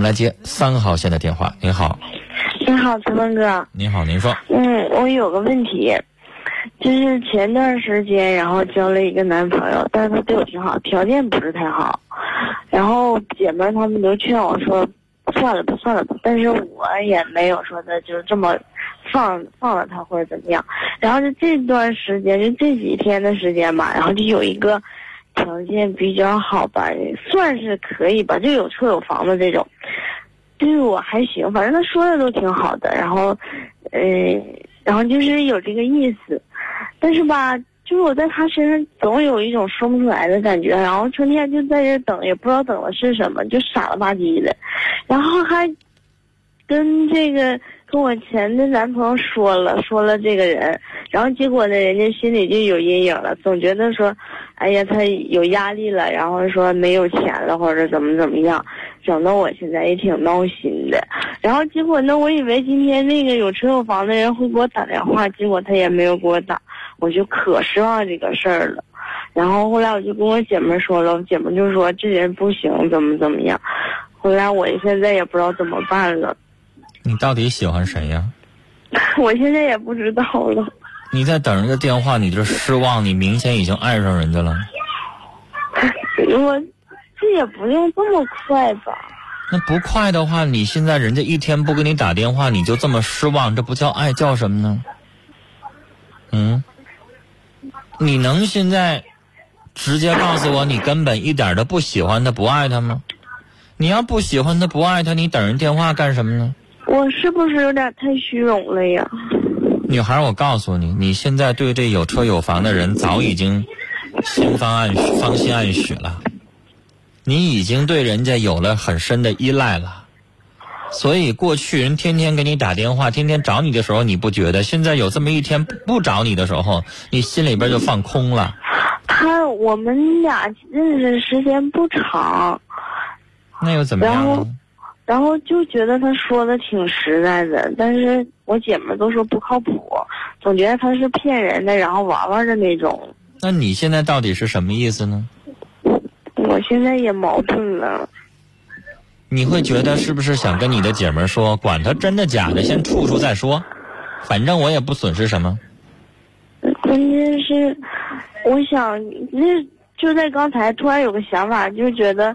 们来接三号线的电话。您好，您好，陈峰哥。您好，您说。嗯，我有个问题，就是前段时间，然后交了一个男朋友，但是他对我挺好，条件不是太好。然后姐妹她们都劝我说，算了吧，算了吧。但是我也没有说的就这么放放了他或者怎么样。然后就这段时间，就这几天的时间吧，然后就有一个。条件比较好吧，算是可以吧，就有车有房的这种，对我还行，反正他说的都挺好的，然后，呃，然后就是有这个意思，但是吧，就是我在他身上总有一种说不出来的感觉，然后成天就在这等，也不知道等的是什么，就傻了吧唧的，然后还跟这个跟我前的男朋友说了说了这个人，然后结果呢，人家心里就有阴影了，总觉得说。哎呀，他有压力了，然后说没有钱了，或者怎么怎么样，整得我现在也挺闹心的。然后结果呢，我以为今天那个有车有房的人会给我打电话，结果他也没有给我打，我就可失望这个事儿了。然后后来我就跟我姐妹说了，我姐妹就说这人不行，怎么怎么样。后来我现在也不知道怎么办了。你到底喜欢谁呀？我现在也不知道了。你在等人家电话，你就失望，你明显已经爱上人家了。我这也不用这么快吧？那不快的话，你现在人家一天不给你打电话，你就这么失望，这不叫爱，叫什么呢？嗯？你能现在直接告诉我，你根本一点都不喜欢他，不爱他吗？你要不喜欢他，不爱他，你等人电话干什么呢？我是不是有点太虚荣了呀？女孩，我告诉你，你现在对这有车有房的人早已经心方暗芳心暗许了，你已经对人家有了很深的依赖了，所以过去人天天给你打电话，天天找你的时候你不觉得，现在有这么一天不找你的时候，你心里边就放空了。他我们俩认识时间不长，那又怎么样？然后就觉得他说的挺实在的，但是我姐们都说不靠谱，总觉得他是骗人的，然后玩玩的那种。那你现在到底是什么意思呢？我现在也矛盾了。你会觉得是不是想跟你的姐们说，管他真的假的，先处处再说，反正我也不损失什么。关键是，我想那就在刚才突然有个想法，就觉得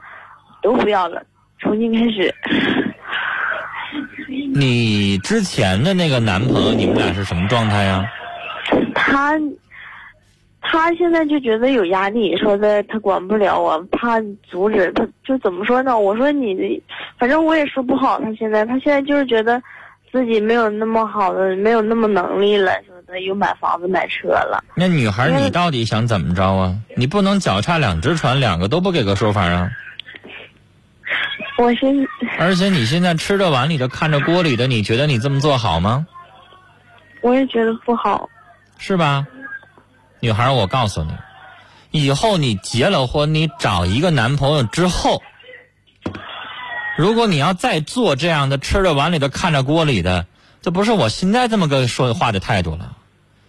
都不要了。重新开始。你之前的那个男朋友，你们俩是什么状态呀？他，他现在就觉得有压力，说的他管不了我，怕阻止他，就怎么说呢？我说你，反正我也说不好。他现在，他现在就是觉得自己没有那么好的，没有那么能力了，说的又买房子买车了。那女孩，你到底想怎么着啊？你不能脚踏两只船，两个都不给个说法啊？我现，而且你现在吃着碗里的，看着锅里的，你觉得你这么做好吗？我也觉得不好，是吧？女孩，我告诉你，以后你结了婚，你找一个男朋友之后，如果你要再做这样的吃着碗里的，看着锅里的，这不是我现在这么个说话的态度了，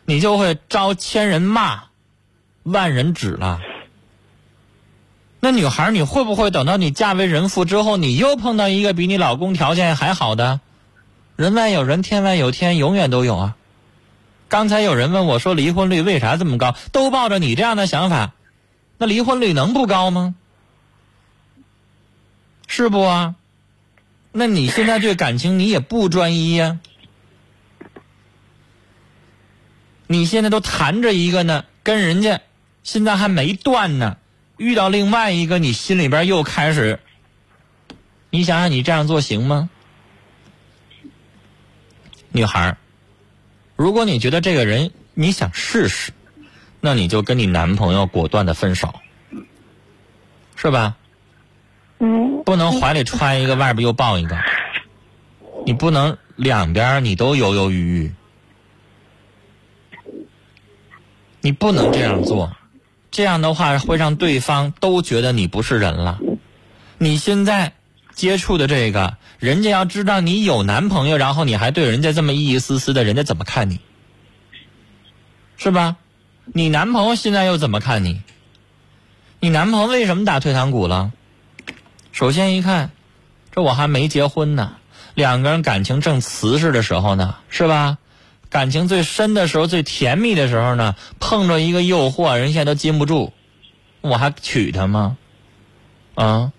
你就会招千人骂，万人指了。那女孩，你会不会等到你嫁为人妇之后，你又碰到一个比你老公条件还好的？人外有人，天外有天，永远都有啊。刚才有人问我说，离婚率为啥这么高？都抱着你这样的想法，那离婚率能不高吗？是不啊？那你现在对感情你也不专一呀？你现在都谈着一个呢，跟人家现在还没断呢。遇到另外一个，你心里边又开始，你想想，你这样做行吗？女孩如果你觉得这个人你想试试，那你就跟你男朋友果断的分手，是吧？嗯。不能怀里揣一个，外边又抱一个，你不能两边你都犹犹豫豫，你不能这样做。这样的话会让对方都觉得你不是人了。你现在接触的这个，人家要知道你有男朋友，然后你还对人家这么一意思思的，人家怎么看你？是吧？你男朋友现在又怎么看你？你男朋友为什么打退堂鼓了？首先一看，这我还没结婚呢，两个人感情正瓷实的时候呢，是吧？感情最深的时候、最甜蜜的时候呢，碰着一个诱惑，人现在都禁不住，我还娶她吗？啊？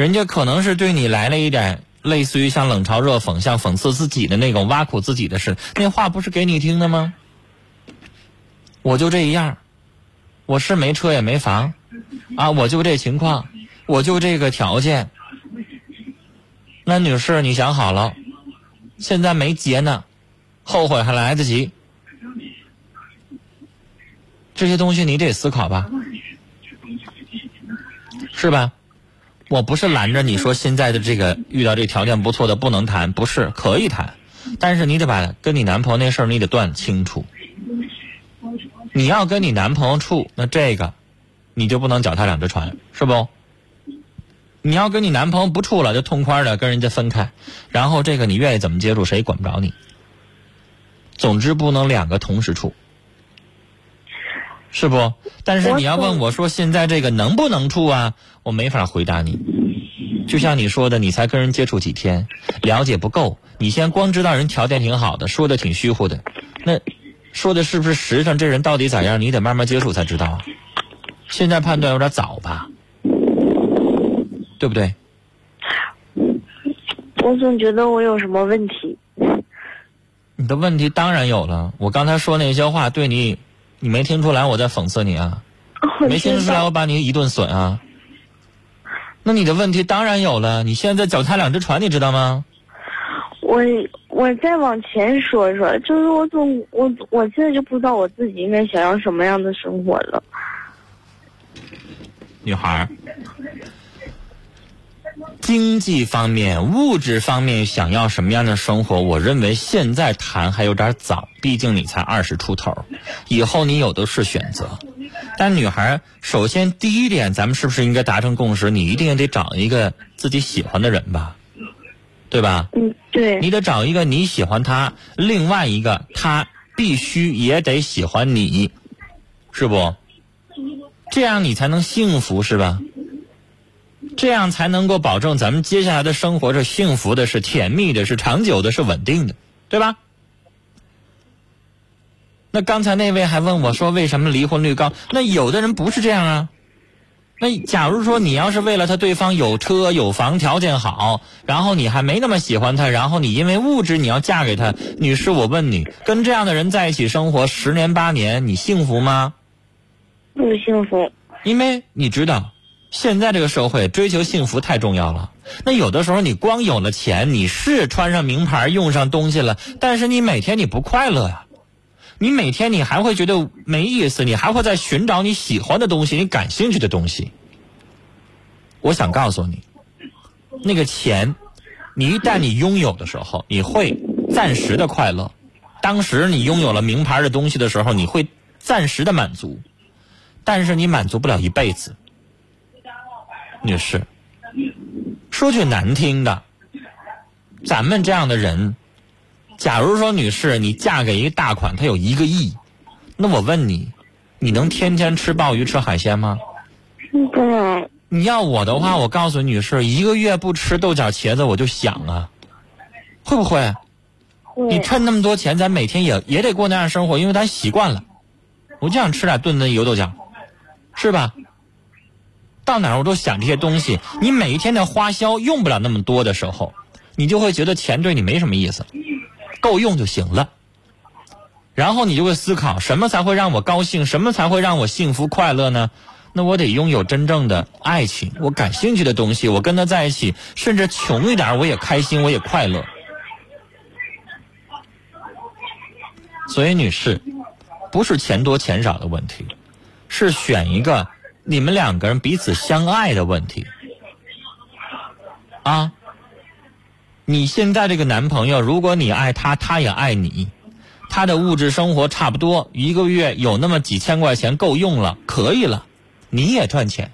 人家可能是对你来了一点类似于像冷嘲热讽、像讽刺自己的那种挖苦自己的事，那话不是给你听的吗？我就这一样，我是没车也没房，啊，我就这情况，我就这个条件。那女士，你想好了，现在没结呢，后悔还来得及。这些东西你得思考吧，是吧？我不是拦着你说现在的这个遇到这条件不错的不能谈，不是可以谈，但是你得把跟你男朋友那事儿你得断清楚。你要跟你男朋友处，那这个你就不能脚踏两只船，是不？你要跟你男朋友不处了，就痛快的跟人家分开，然后这个你愿意怎么接触，谁管不着你。总之不能两个同时处，是不？但是你要问我说现在这个能不能处啊？我没法回答你。就像你说的，你才跟人接触几天，了解不够，你先光知道人条件挺好的，说的挺虚乎的，那。说的是不是实际上这人到底咋样？你得慢慢接触才知道啊。现在判断有点早吧，对不对？我总觉得我有什么问题。你的问题当然有了。我刚才说那些话对你，你没听出来我在讽刺你啊？没听出来我把你一顿损啊？那你的问题当然有了。你现在脚踏两只船，你知道吗？我。我再往前说说，就是我总我我现在就不知道我自己应该想要什么样的生活了。女孩，经济方面、物质方面想要什么样的生活？我认为现在谈还有点早，毕竟你才二十出头，以后你有的是选择。但女孩，首先第一点，咱们是不是应该达成共识？你一定得找一个自己喜欢的人吧，对吧？嗯。对，你得找一个你喜欢他，另外一个他必须也得喜欢你，是不？这样你才能幸福，是吧？这样才能够保证咱们接下来的生活是幸福的，是甜蜜的，是长久的，是稳定的，对吧？那刚才那位还问我说，为什么离婚率高？那有的人不是这样啊。那假如说你要是为了他对方有车有房条件好，然后你还没那么喜欢他，然后你因为物质你要嫁给他，女士，我问你，跟这样的人在一起生活十年八年，你幸福吗？不幸福。因为你知道，现在这个社会追求幸福太重要了。那有的时候你光有了钱，你是穿上名牌用上东西了，但是你每天你不快乐呀。你每天你还会觉得没意思，你还会在寻找你喜欢的东西，你感兴趣的东西。我想告诉你，那个钱，你一旦你拥有的时候，你会暂时的快乐。当时你拥有了名牌的东西的时候，你会暂时的满足，但是你满足不了一辈子。女士，说句难听的，咱们这样的人。假如说女士，你嫁给一个大款，他有一个亿，那我问你，你能天天吃鲍鱼吃海鲜吗？不能。你要我的话，我告诉女士，一个月不吃豆角茄子我就想啊，会不会？会。你趁那么多钱，咱每天也也得过那样生活，因为咱习惯了。我就想吃点炖的油豆角，是吧？到哪儿我都想这些东西。你每一天的花销用不了那么多的时候，你就会觉得钱对你没什么意思。够用就行了，然后你就会思考什么才会让我高兴，什么才会让我幸福快乐呢？那我得拥有真正的爱情，我感兴趣的东西，我跟他在一起，甚至穷一点我也开心，我也快乐。所以，女士，不是钱多钱少的问题，是选一个你们两个人彼此相爱的问题啊。你现在这个男朋友，如果你爱他，他也爱你，他的物质生活差不多，一个月有那么几千块钱够用了，可以了，你也赚钱。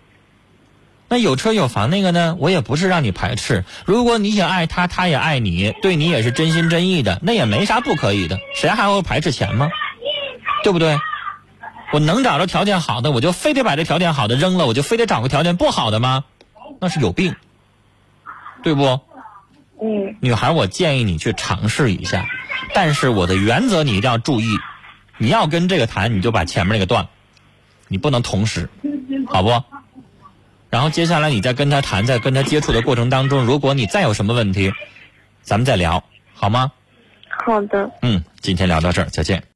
那有车有房那个呢？我也不是让你排斥。如果你想爱他，他也爱你，对你也是真心真意的，那也没啥不可以的。谁还会排斥钱吗？对不对？我能找着条件好的，我就非得把这条件好的扔了，我就非得找个条件不好的吗？那是有病。对不？嗯女孩，我建议你去尝试一下，但是我的原则你一定要注意，你要跟这个谈，你就把前面那个断了，你不能同时，好不？然后接下来你再跟他谈，在跟他接触的过程当中，如果你再有什么问题，咱们再聊，好吗？好的。嗯，今天聊到这儿，再见。